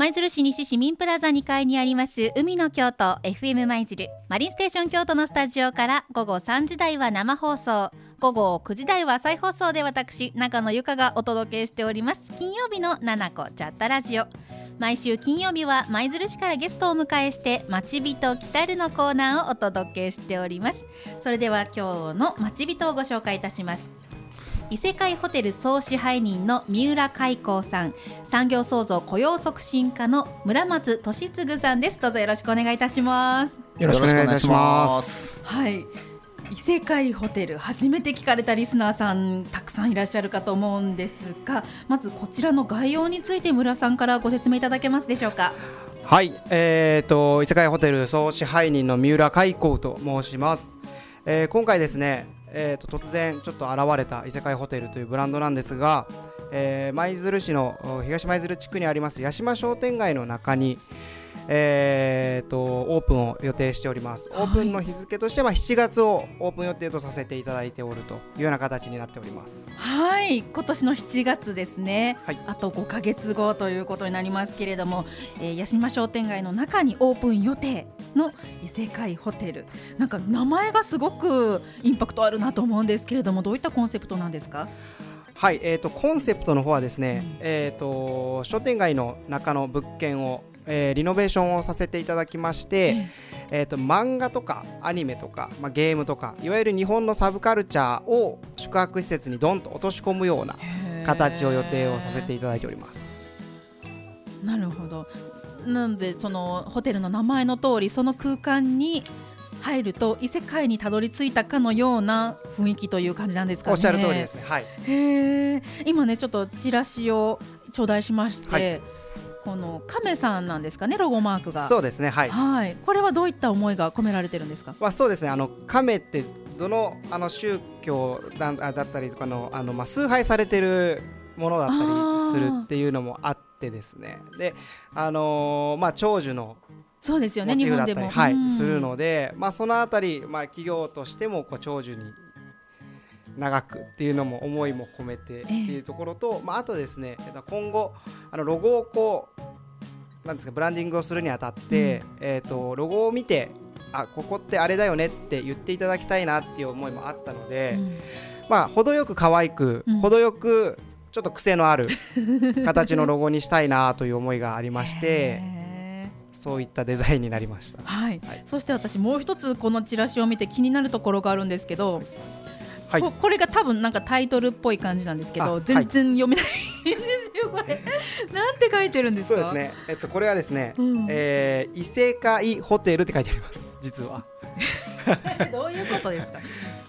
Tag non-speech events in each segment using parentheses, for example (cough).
舞鶴市西市民プラザ2階にあります海の京都 FM 舞鶴マリンステーション京都のスタジオから午後3時台は生放送。午後9時台は再放送で私中野由香がお届けしております。金曜日の「七子チャットラジオ」毎週金曜日は舞鶴市からゲストをお迎えして「まちびと来たる」のコーナーをお届けしております。それでは今日のまちびとをご紹介いたします。異世界ホテル総支配人の三浦海光さん。産業創造雇用促進課の村松俊嗣さんです。どうぞよろしくお願いいたします。よろしくお願いします。はい。異世界ホテル初めて聞かれたリスナーさんたくさんいらっしゃるかと思うんですがまずこちらの概要について村さんからご説明いただけますでしょうか？はい、えーと異世界ホテル総支配人の三浦海光と申します、えー、今回ですねえーと、突然ちょっと現れた異世界ホテルというブランドなんですが、えー、舞鶴市の東舞鶴地区にあります八島商店街の中に、えーと、オープンを予定しております、オープンの日付としては7月をオープン予定とさせていただいておるというような形になっております。はい。今年の7月ですね、はい、あと5か月後ということになりますけれども、えー、八島商店街の中にオープン予定の異世界ホテル。なんか名前がすごくインパクトあるなと思うんですけれどもどういったコンセプトなんですか？はい、えーと、コンセプトの方はですね、うん、えーと商店街の中の物件をえー、リノベーションをさせていただきまして、えーと、漫画とかアニメとか、まあ、ゲームとかいわゆる日本のサブカルチャーを宿泊施設にどんと落とし込むような形を予定をさせていただいております。なるほどなのでそのホテルの名前の通りその空間に入ると異世界にたどり着いたかのような雰囲気という感じなんですかね。おっしゃる通りですね。はい。へ今ねちょっとチラシを頂戴しまして、はいこの亀さんなんですかねロゴマークが。そうですねはい、はい、これはどういった思いが込められてるんですか、まあ、そうですねあの亀ってどのあの宗教だだったりとかのあの、まあ、崇拝されてるものだったりするっていうのもあってですね。であのー、まあ長寿のそうですよね日本でも。はい、するので、まあ、そのあたり、まあ、企業としてもこう長寿に長くっていうのも思いも込めてっていうところと、まあ、あとですね今後あのロゴをこうなんですかブランディングをするにあたって、うん、えーと、ロゴを見てあここってあれだよねって言っていただきたいなっていう思いもあったので、うん、まあ程よく可愛く、うん、程よくちょっと癖のある (laughs) 形のロゴにしたいなという思いがありまして。そういったデザインになりました、はい、はい、そして私もう一つこのチラシを見て気になるところがあるんですけど、はい、ここれが多分なんかタイトルっぽい感じなんですけど全然読めないんですよこれ。(laughs) なんて書いてるんですか？そうですね。えっとこれはですね、うん、えー、異世界ホテルって書いてあります実は。(laughs) どういうことですか？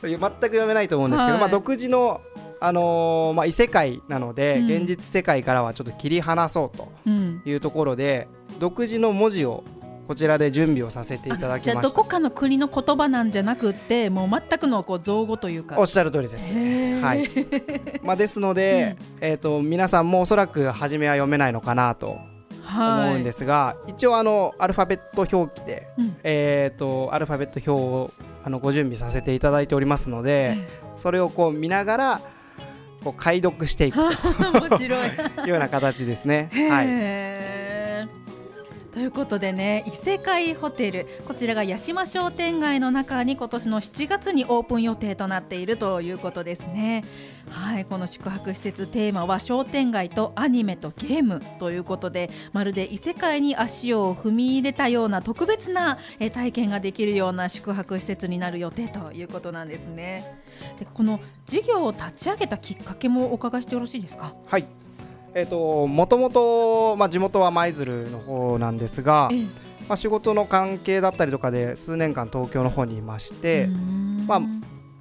全く読めないと思うんですけど、はい、まあ独自のあのー、まあ、異世界なので、うん、現実世界からはちょっと切り離そうというところで、うん、独自の文字をこちらで準備をさせていただきました。どこかの国の言葉なんじゃなくてもう全くのこう造語というか。おっしゃる通りですね、はい。(laughs) まあ、ですので、うん、えーと、皆さんもおそらく初めは読めないのかなと思うんですが、はい、一応あのアルファベット表記で、うん、えーと、アルファベット表をあのご準備させていただいておりますので、それをこう見ながらこう解読していくと (laughs) 面白い。(laughs) いうような形ですね。はいということでね異世界ホテルこちらが八島商店街の中に今年の7月にオープン予定となっているということですね。はいこの宿泊施設テーマは商店街とアニメとゲームということでまるで異世界に足を踏み入れたような特別な体験ができるような宿泊施設になる予定ということなんですね。でこの事業を立ち上げたきっかけもお伺いしてよろしいですか？はいえーと、もともと、まあ、地元は舞鶴の方なんですが、ええ、まあ、仕事の関係だったりとかで数年間東京の方にいまして、まあ、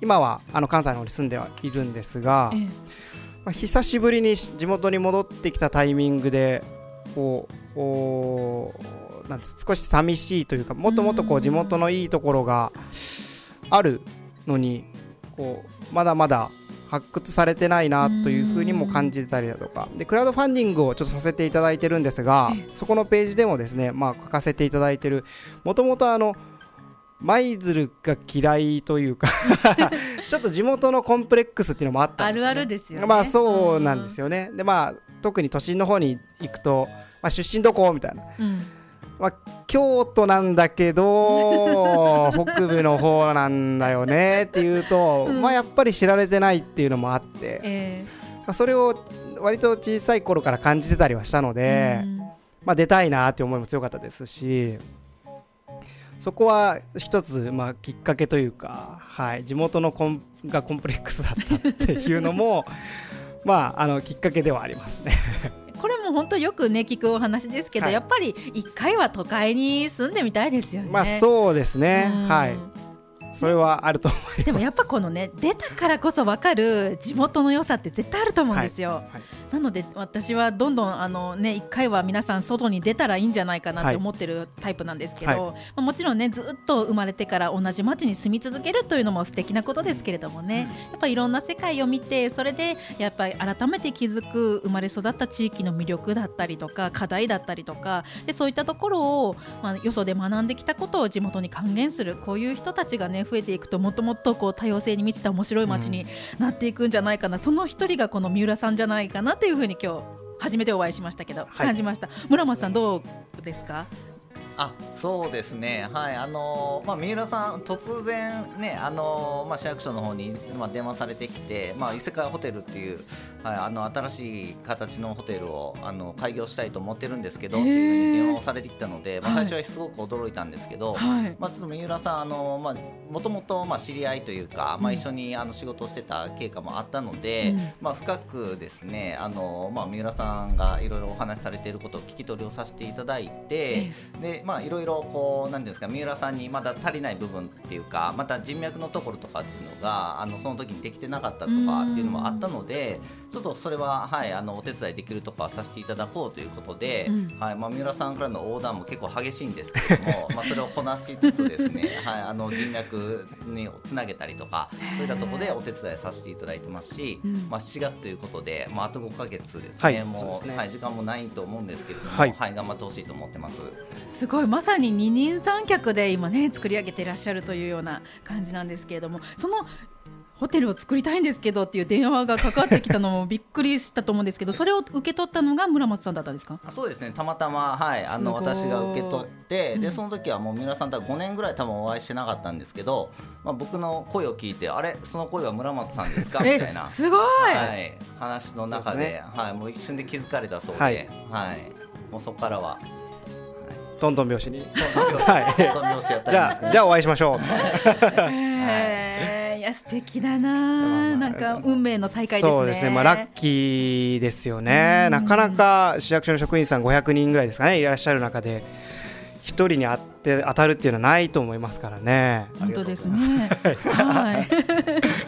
今はあの関西の方に住んではいるんですが、え、まあ、久しぶりに地元に戻ってきたタイミングでこうおなん少し寂しいというかもっともっとこう地元のいいところがあるのにこうまだまだ発掘されてないなというふうにも感じてたりだとか。でクラウドファンディングをちょっとさせていただいてるんですがそこのページでもですね、まあ、書かせていただいてる。もともとあの舞鶴が嫌いというか (laughs) ちょっと地元のコンプレックスっていうのもあったんですよ、ね、あるあるですよね。まあそうなんですよね、でまあ特に都心の方に行くと、まあ、出身どこ？みたいな、うんまあ、京都なんだけど (laughs) 北部の方なんだよねっていうと、うん。まあやっぱり知られてないっていうのもあって、えまあ、それを割と小さい頃から感じてたりはしたのえで、うん。まあ、出たいなって思いも強かったですしそこは一つ、まあ、きっかけというか、はい、地元のコンがコンプレックスだったっていうのも (laughs) まああのきっかけではありますね。これも本当よくね聞くお話ですけど、はいやっぱり一回は都会に住んでみたいですよね。まあそうですね、うんはい、それはあると思います。でもやっぱこのね出たからこそ分かる地元の良さって絶対あると思うんですよ。はいなので私はどんどんあのね一回は皆さん外に出たらいいんじゃないかなって思ってるタイプなんですけど、はい。まあ、もちろんねずっと生まれてから同じ町に住み続けるというのも素敵なことですけれどもね、やっぱいろんな世界を見てそれでやっぱり改めて気づく生まれ育った地域の魅力だったりとか課題だったりとかでそういったところを、まあ、よそで学んできたことを地元に還元するこういう人たちがね増えていくともっともっとこう多様性に満ちた面白い街になっていくんじゃないかな、その一人がこの三浦さんじゃないかなというふうに今日初めてお会いしましたけど、はい。感じました。村松さんどうですか？あそうですね、はいあのーまあ、三浦さん、突然、ねあのーまあ、市役所の方に、まあ、電話されてきて、まあ、異世界ホテルっていう、はい、あの新しい形のホテルをあの開業したいと思ってるんですけどっていうふうに電話をされてきたので、まあ、はい。最初はすごく驚いたんですけど、はい。まあ、ちょっと三浦さん、あのまあ、もともとまあ知り合いというか、まあ、一緒にあの仕事をしてた経過もあったので、うん。まあ、深くですねあの、まあ、三浦さんがいろいろお話しされていることを聞き取りをさせていただいて、でまあいろいろこうなんていうんですか三浦さんにまだ足りない部分っていうかまた人脈のところとかっていうのがあのその時にできてなかったとかっていうのもあったのでちょっとそれははいあのお手伝いできるとかはさせていただこうということで、うん。はいまあ三浦さんからのオーダーも結構激しいんですけれども (laughs) まあそれをこなしつつですねはいあの人脈につなげたりとかそういったところでお手伝いさせていただいてますし、うん。まあ7月ということでまああと5ヶ月ですね、はい。もうね。はい時間もないと思うんですけれども、ははいい、頑張ってほしいと思ってます。すごいまさに二人三脚で今ね作り上げていらっしゃるというような感じなんですけれどもそのホテルを作りたいんですけどっていう電話がかかってきたのも (laughs) びっくりしたと思うんですけどそれを受け取ったのが村松さんだったんですか？あそうですね。たまたま、はい、あの私が受け取って、うん。でその時はもう三浦さんとは5年ぐらい多分お会いしてなかったんですけど、まあ、僕の声を聞いてあれ？その声は村松さんですか？(laughs) みたいなえ。すごい、はい、話の中でね。はい、もう一瞬で気づかれたそうで、ははい。いもうそこからはトントン拍子に。じゃあじゃあお会いしましょう。いや素敵だな。なんか運命の再会ですね。そうですね。まあラッキーですよね。なかなか市役所の職員さん500人ぐらいですかね。いらっしゃる中で一人に会って当たるっていうのはないと思いますからね。本当ですね。はい。(laughs)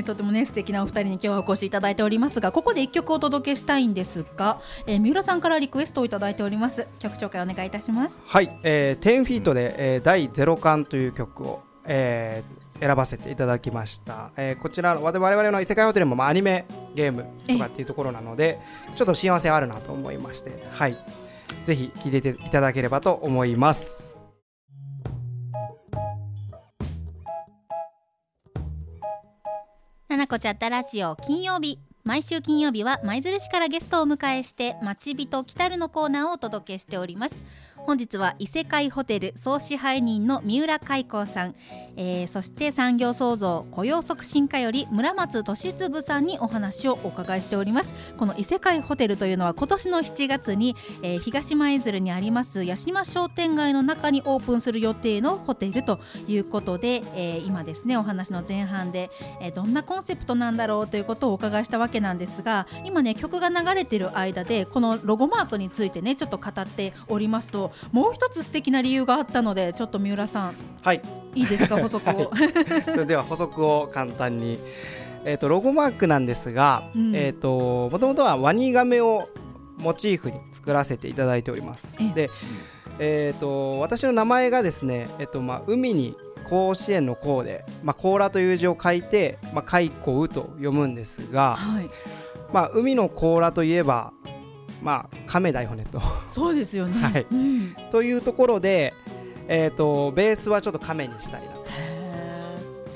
い、とてもね素敵なお二人に今日はお越しいただいておりますが、ここで一曲お届けしたいんですが、えー三浦さんからリクエストをいただいております。曲紹介お願いいたします。はい、えー、10フィートで、えー、第ゼロ巻という曲を、えー選ばせていただきました、えーこちら我々の異世界ホテルも、まあ、アニメゲームとかっていうところなのでちょっと親和性あるなと思いましてはいぜひ聴いていただければと思いますななこちゃったラジオ金曜日。毎週金曜日は舞鶴市からゲストをお迎えして「町人来たる」のコーナーをお届けしております。本日は異世界ホテル総支配人の三浦海光さん、えーそして産業創造雇用促進課より村松俊嗣さんにお話をお伺いしております。この異世界ホテルというのは今年の7月に、えー東舞鶴にあります八島商店街の中にオープンする予定のホテルということで、えー今ですねお話の前半で、えーどんなコンセプトなんだろうということをお伺いしたわけなんですが今ね曲が流れてる間でこのロゴマークについてねちょっと語っておりますともう一つ素敵な理由があったのでちょっと三浦さんはい。いいですか？補足を。それでは補足を簡単に。えーとロゴマークなんですが、うん。えーともともとはワニガメをモチーフに作らせていただいております。えでえー、と私の名前がですね、えっとまあ、海に甲子園の甲で、まあ、甲羅という字を書いて、まあ、海甲と読むんですが、はい、まあ、海の甲羅といえば、まあ、亀だよねと。そうですよね。(laughs) はい。うん、というところで、えーと、ベースはちょっと亀にしたいなと。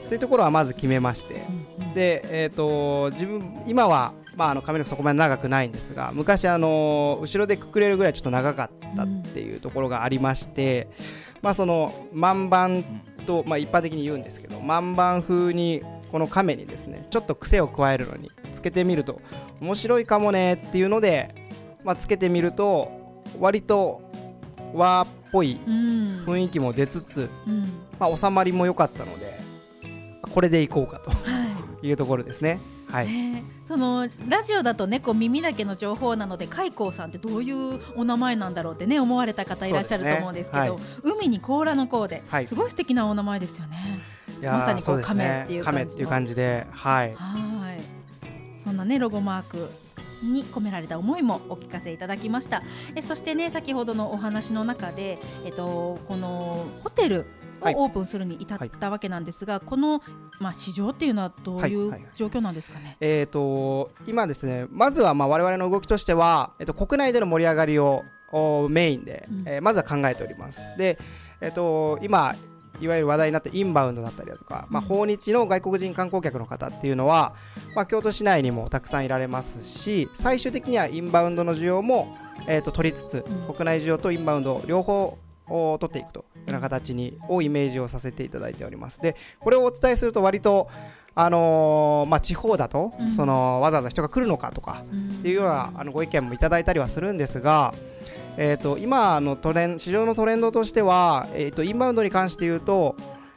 というところはまず決めまして、うんうん、で、えーと、自分今は、まあ、あの髪の毛そこまで長くないんですが昔あの後ろでくくれるぐらいちょっと長かったっていうところがありまして、うん、まあ、その万番と、まあ、一般的に言うんですけど万番風にこの亀にですねちょっと癖を加えるのにつけてみると面白いかもねっていうので、まあ、つけてみると割と和っぽい雰囲気も出つつ、うん、まあ、収まりも良かったのでこれでいこうかというところですね。はい、そのラジオだとねこう耳だけの情報なので海光さんってどういうお名前なんだろうってね思われた方いらっしゃると思うんですけど、ねはい、海に甲羅の甲で、はい、すごい素敵なお名前ですよね。まさにこう亀っていう感じ、ね、っていう感じで、はい。はい。そんなねロゴマークに込められた思いもお聞かせいただきました。えそしてね先ほどのお話の中で、えっと、このホテルをオープンするに至ったわけなんですが、はい、この、まあ、市場っていうのはどういう状況なんですかね、はいはい、えーと、今ですねまずはまあ我々の動きとしては、えっと、国内での盛り上がりをメインで、うん、えー、まずは考えております。で、えっと、今いわゆる話題になったインバウンドだったりだとか、まあ、訪日の外国人観光客の方っていうのは、まあ、京都市内にもたくさんいられますし最終的にはインバウンドの需要も、えー、と取りつつ、国内需要とインバウンド両方を取っていくというような形にをイメージをさせていただいております。でこれをお伝えすると割とあのー、まあ、地方だと、うん、そのわざわざ人が来るのかとかっていうようなあのご意見もいただいたりはするんですが、えーと、今のトレン市場のトレンドとしては、えーと、インバウンドに関して言うと,、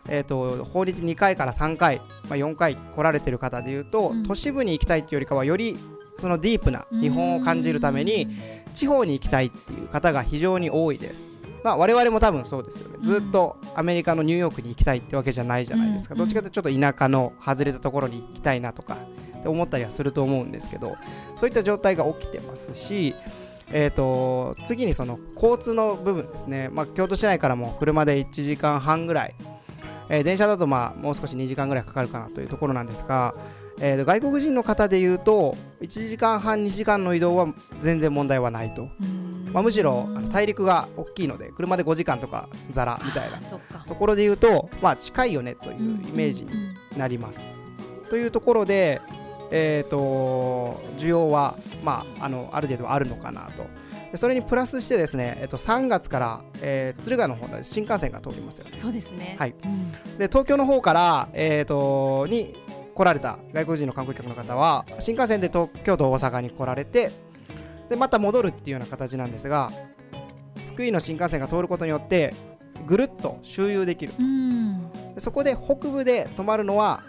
えーと、法律2回から3回、まあ、4回来られてる方でいうと、うん、都市部に行きたいっていうよりかはよりそのディープな日本を感じるために地方に行きたいっていう方が非常に多いです。まあ、我々も多分そうですよね、ずっとアメリカのニューヨークに行きたいってわけじゃないじゃないですか、どっちかというとちょっと田舎の外れたところに行きたいなとかって思ったりはすると思うんですけどそういった状態が起きてますしえーと、次にその交通の部分ですね、まあ、京都市内からも車で1時間半ぐらい、えー、電車だとまあもう少し2時間ぐらいかかるかなというところなんですが、えー、外国人の方でいうと1時間半2時間の移動は全然問題はないと、まあ、むしろあの大陸が大きいので車で5時間とかざらみたいなところでいうと、まあ、近いよねというイメージになります。というところで、えーと、需要は、まあ、あのある程度あるのかなと。それにプラスしてですね、えっと、3月から、えー、敦賀の方で新幹線が通りますよね。そうですね、はい、うん、で東京の方から、えーと、に来られた外国人の観光客の方は新幹線で東京都大阪に来られてでまた戻るっていうような形なんですが福井の新幹線が通ることによってぐるっと周遊できる、うん、そこで北部で泊まるのは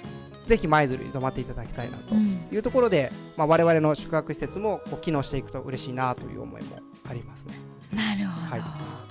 ぜひ舞鶴に泊まっていただきたいなというところで、うんまあ、我々の宿泊施設もこう機能していくと嬉しいなという思いもありますね。なるほど、はい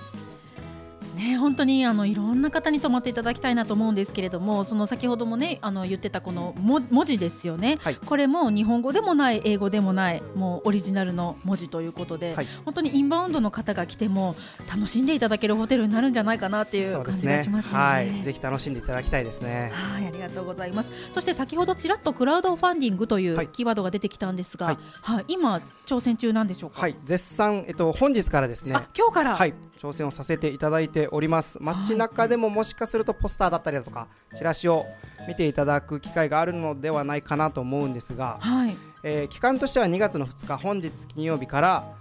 ね本当にあのいろんな方に泊まっていただきたいなと思うんですけれどもその先ほどもねあの言ってたこの文字ですよね、はい、これも日本語でもない英語でもないもうオリジナルの文字ということで、はい、本当にインバウンドの方が来ても楽しんでいただけるホテルになるんじゃないかなっていう感じがします、ね、はい、ぜひ楽しんでいただきたいですね。はいありがとうございます。そして先ほどちらっとクラウドファンディングというキーワードが出てきたんですが、はい、はい、今挑戦中なんでしょうか？はい。絶賛えっと本日からですね。今日から？はい挑戦をさせていただいております。街中でももしかするとポスターだったりだとかチラシを見ていただく機会があるのではないかなと思うんですが、はい、えー、期間としては2月の2日本日金曜日から、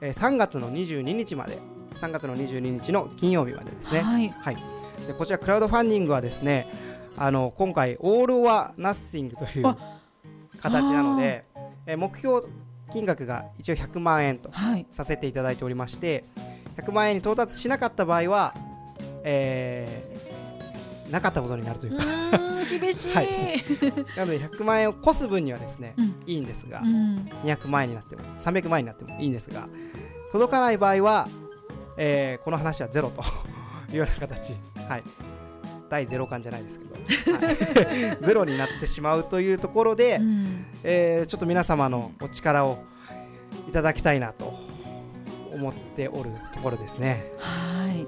えー、3月の22日まで3月の22日の金曜日までですね、はい、はい、でこちらクラウドファンディングはですねあの今回オール・はナッシングという形なので、えー、目標金額が一応100万円とさせていただいておりまして、はい100万円に到達しなかった場合は、えー、なかったことになるというか。厳しい、はい、なので100万円を越す分にはですね、うん、いいんですが、うん、200万円になっても300万円になってもいいんですが届かない場合は、えー、この話はゼロと (laughs) いうような形、はい、第ゼロ感じゃないですけど、はい、ゼロになってしまうというところで、うん、えー、ちょっと皆様のお力をいただきたいなと思っておるところですね。はい。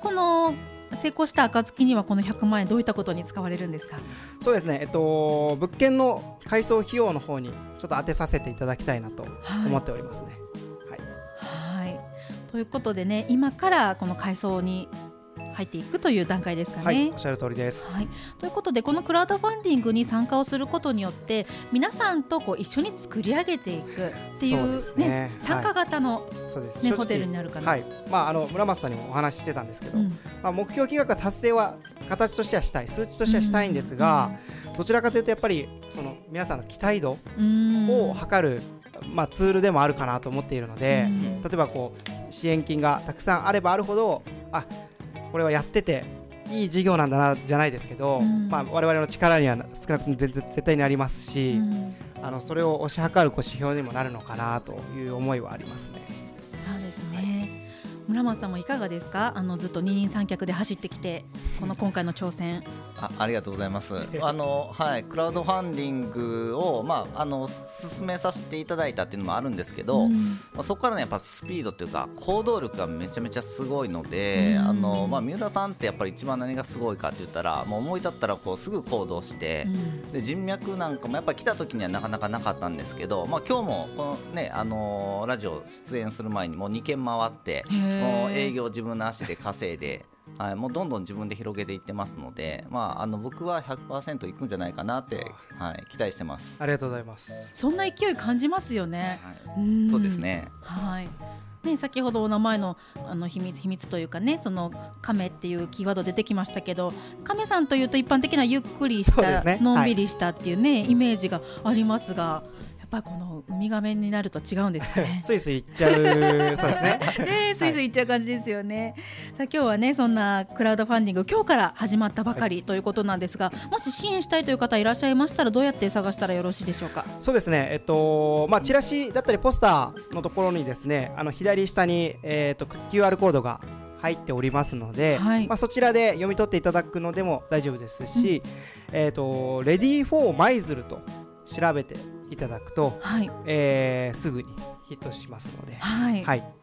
この成功した暁にはこの100万円どういったことに使われるんですか？そうですね、えっと、物件の改装費用の方にちょっと当てさせていただきたいなと思っておりますね。はい、はい。ということでね今からこの改装に入っていくという段階ですかね。はい、おっしゃる通りです、はい、ということでこのクラウドファンディングに参加をすることによって皆さんとこう一緒に作り上げていくっていうね、ね参加型の、ね、ホテルになるかな。はい。まあ、あの村松さんにもお話ししてたんですけど、うん、まあ、目標金額達成は形としてはしたい数値としてはしたいんですが、うん、どちらかというとやっぱりその皆さんの期待度を測る、まあ、ツールでもあるかなと思っているので、例えばこう支援金がたくさんあればあるほどあこれはやってていい事業なんだなじゃないですけど、うん、まあ、我々の力には少なくとも全然絶対になりますし、うん、あのそれを推し量るこう指標にもなるのかなという思いはありますね。そうですね、村松さんもいかがですか？あのずっと二人三脚で走ってきてこの今回の挑戦あありがとうございます。あのはいクラウドファンディングをまああの進めさせていただいたっていうのもあるんですけど、うん、まあ、そこからねやっぱスピードっていうか行動力がめちゃめちゃすごいので、うん、あのまあ三浦さんってやっぱり一番何がすごいかって言ったらもう思い立ったらこうすぐ行動して、うん、で人脈なんかもやっぱ来た時にはなかなかなかったんですけど、まあ今日もこのねあのラジオ出演する前にもう2軒回ってもう営業自分の足で稼いで。はい、もうどんどん自分で広げていってますので、まあ、あの僕は100%いくんじゃないかなって、はい、期待してます。ありがとうございます。そんな勢い感じますよね、はい、そうですね。はい。ね、先ほどお名前のあの秘密秘密というかねその亀っていうキーワード出てきましたけど亀さんというと一般的なゆっくりした、ね、のんびりしたっていうね、はい、イメージがありますが。ぱりこのウミガメになると違うんですかね。(laughs) スイスイ行っちゃう、そうですね。(laughs) ね、スイスイ行っちゃう感じですよね。さあ、今日はね、そんなクラウドファンディング、今日から始まったばかりということなんですが、はい、もし支援したいという方いらっしゃいましたら、どうやって探したらよろしいでしょうか？そうですね。えっと、まあ、チラシだったり、ポスターのところにですね、あの左下に、えー、っと、QR コードが。入っておりますので、はい、まあ、そちらで読み取っていただくのでも大丈夫ですし、うん、えーと、レディー・フォー・マイズルと調べていただくと、はい、えー、すぐにヒットしますので、はい、はい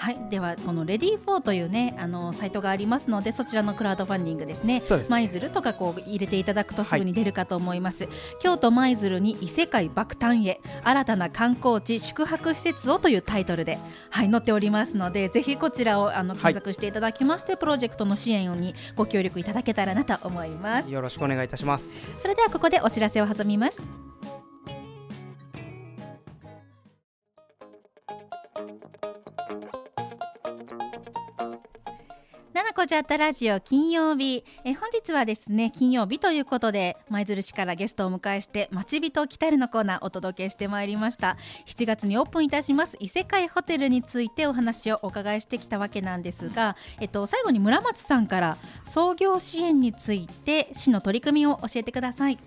はい、ではこのレディーフォーというねあのサイトがありますのでそちらのクラウドファンディングですね。舞鶴とかこう入れていただくとすぐに出るかと思います。はい、京都舞鶴に異世界爆誕へ新たな観光地宿泊施設をというタイトルではい載っておりますのでぜひこちらをあの検索していただきまして、はい、プロジェクトの支援にご協力いただけたらなと思います。よろしくお願いいたします。それではここでお知らせを挟みます。こじゃったラジオ金曜日。え本日はですね金曜日ということで舞鶴市からゲストをお迎えして町人来たるのコーナーお届けしてまいりました。7月にオープンいたします異世界ホテルについてお話をお伺いしてきたわけなんですが、えっと、最後に村松さんから創業支援について市の取り組みを教えてください。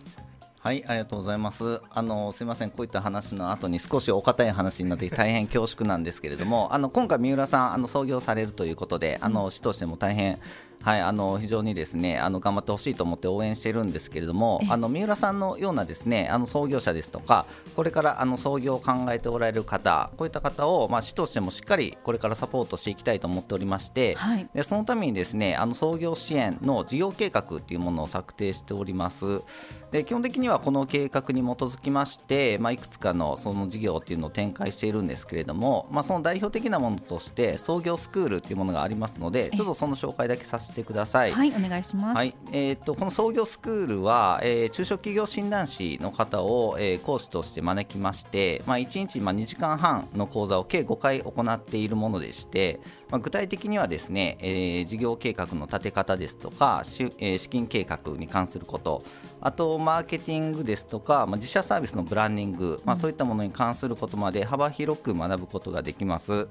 はいありがとうございます。あのすみませんこういった話の後に少しお堅い話になって大変恐縮なんですけれども (laughs) あの今回三浦さんあの創業されるということであの市としても大変はい、あの非常にですねあの頑張ってほしいと思って応援しているんですけれどもあの三浦さんのようなですねあの創業者ですとかこれからあの創業を考えておられる方こういった方を、まあ、市としてもしっかりこれからサポートしていきたいと思っておりまして、はい、でそのためにですねあの創業支援の事業計画っていうものを策定しておりますで基本的にはこの計画に基づきまして、まあ、いくつかのその事業っていうのを展開しているんですけれども、まあ、その代表的なものとして創業スクールっていうものがありますのでちょっとその紹介だけさせててください。はい、お願いします。はい、えっ、ー、とこの創業スクールは、えー、中小企業診断士の方を、えー、講師として招きまして、まあ1日まあ2時間半の講座を計5回行っているものでして、まあ具体的にはですね、えー、事業計画の立て方ですとか、しえー、資金計画に関すること、あとマーケティングですとか、まあ自社サービスのブランディング、まあそういったものに関することまで幅広く学ぶことができます。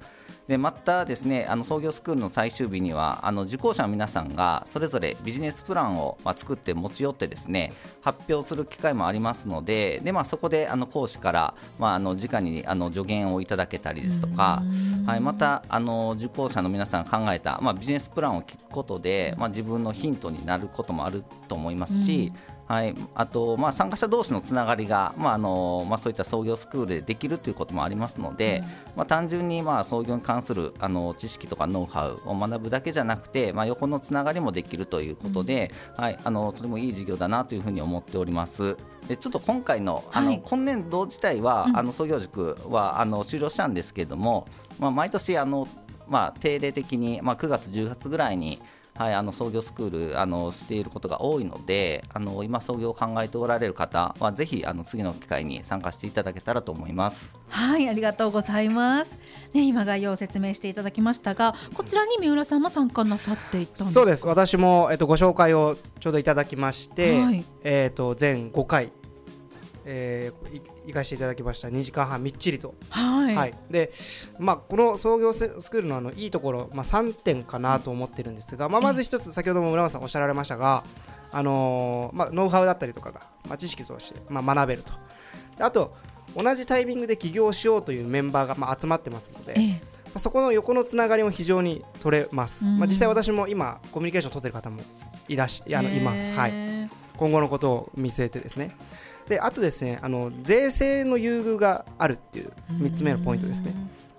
でまたですねあの創業スクールの最終日にはあの受講者の皆さんがそれぞれビジネスプランを、まあ、作って持ち寄ってですね発表する機会もありますのでで、まあ、そこであの講師から、まあ、あの直にあの助言をいただけたりですとか、はい、またあの受講者の皆さんが考えた、まあ、ビジネスプランを聞くことで、まあ、自分のヒントになることもあると思いますし、はい、あと、まあ、参加者同士のつながりが、まああのまあ、そういった創業スクールでできるということもありますので、うん、まあ、単純に、まあ、創業に関するあの知識とかノウハウを学ぶだけじゃなくて、まあ、横のつながりもできるということで、うん、はい、あのとてもいい事業だなというふうに思っております。でちょっと今回のあの、はい、今年度自体は、うん、あの創業塾はあの終了したんですけれども、まあ、毎年あのまあ、定例的に、まあ、9月、10月ぐらいにはい、あの創業スクールあのしていることが多いのであの今創業を考えておられる方はぜひあの次の機会に参加していただけたらと思います。はいありがとうございます。ね今概要を説明していただきましたがこちらに三浦さんも参加なさっていたんですそうです。私もえっとご紹介をちょうどいただきまして、はい、えっと全5回えー、行かせていただきました。2時間半みっちりと、はい、はい、でまあ、この創業スクールのあのいいところ、まあ、3点かなと思ってるんですが、まあ、まず一つ先ほども村松さんおっしゃられましたが、あのー、まあ、ノウハウだったりとかが、まあ、知識として、まあ、学べると。あと同じタイミングで起業しようというメンバーが、まあ、集まってますので、ええ、そこの横のつながりも非常に取れます、まあ、実際私も今コミュニケーションを取っている方もいらしあのいます、はい、今後のことを見据えてですねであとですねあの税制の優遇があるっていう3つ目のポイントですね。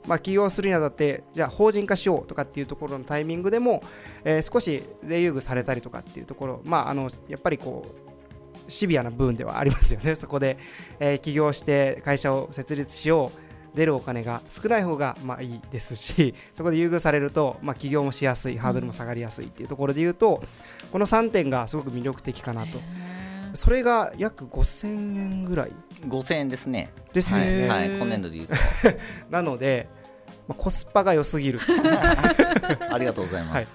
まあ、起業するにあたってじゃあ法人化しようとかっていうところのタイミングでも、えー、少し税優遇されたりとかっていうところ、まあ、あのやっぱりこうシビアな部分ではありますよね、(laughs) そこで、えー、起業して会社を設立しよう、出るお金が少ない方がまあいいですし、そこで優遇されると、まあ、起業もしやすい、ハードルも下がりやすいっていうところで言うと、この3点がすごく魅力的かなと。それが約5000円ぐらい。5000円ですね。ですね、はい、はい、今年度でいうと。(laughs) なので、まあ、コスパが良すぎる。(laughs) ありがとうございます、はい、っ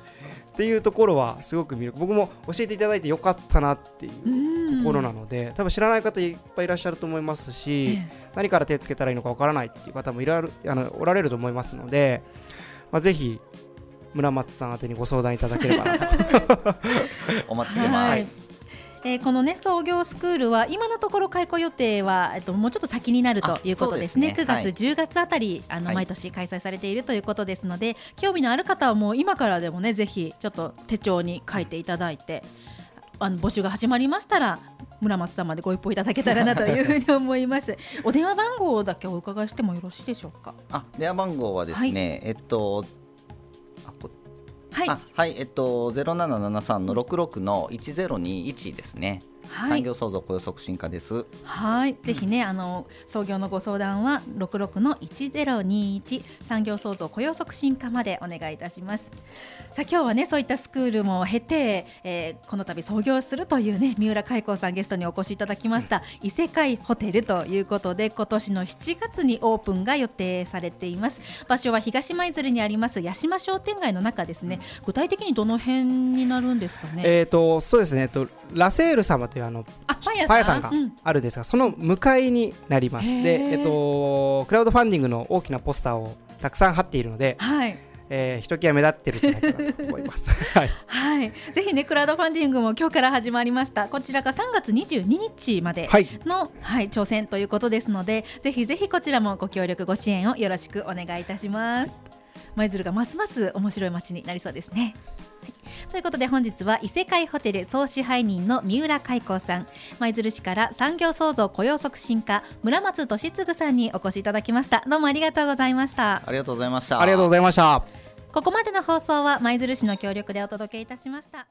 ていうところはすごく魅力。僕も教えていただいてよかったなっていうところなので多分知らない方いっぱいいらっしゃると思いますし、何から手つけたらいいのかわからないっていう方もいらあのおられると思いますので、まあ、ぜひ村松さん宛にご相談いただければなと。(laughs) お待ちしてます、はいえー、このね創業スクールは今のところ開校予定は、えっと、もうちょっと先になるということですね。すね。9月、はい、10月あたりあの、毎年開催されているということですので、興味のある方はもう今からでもねぜひちょっと手帳に書いていただいてあの募集が始まりましたら村松さんまでご一報いただけたらなというふうに思います。(laughs) お電話番号だけお伺いしてもよろしいでしょうか？あ、電話番号はですね、はい、えっとはい、はい、えっとゼロ七七三の六六の一ゼロ二一ですね。はい、産業創造雇用促進課です。はい、ぜひね、あの創業のご相談は六六の一ゼロ二一産業創造雇用促進課までお願いいたします。さあ今日はねそういったスクールも経て、えー、この度創業するというね三浦海光さんゲストにお越しいただきました、異世界ホテルということで今年の7月にオープンが予定されています。場所は東舞鶴にあります八島商店街の中ですね。具体的にどの辺になるんですかね？えっ、とそうですね。えっとラセール様というあのパン屋さんがあるんですが、うん、その向かいになります。で、えっとクラウドファンディングの大きなポスターをたくさん貼っているので、はい、えー、ひときわ目立ってるんじゃないかなと思います。(laughs) はい、はい、ぜひねクラウドファンディングも今日から始まりました。こちらが3月22日までの、はい、はい、挑戦ということですので、ぜひぜひこちらもご協力ご支援をよろしくお願いいたします。舞鶴がますます面白い街になりそうですね。ということで本日は異世界ホテル総支配人の三浦海光さん。舞鶴市から産業創造雇用促進課村松俊嗣さんにお越しいただきました。どうもありがとうございました。ありがとうございました。ありがとうございました。ここまでの放送は舞鶴市の協力でお届けいたしました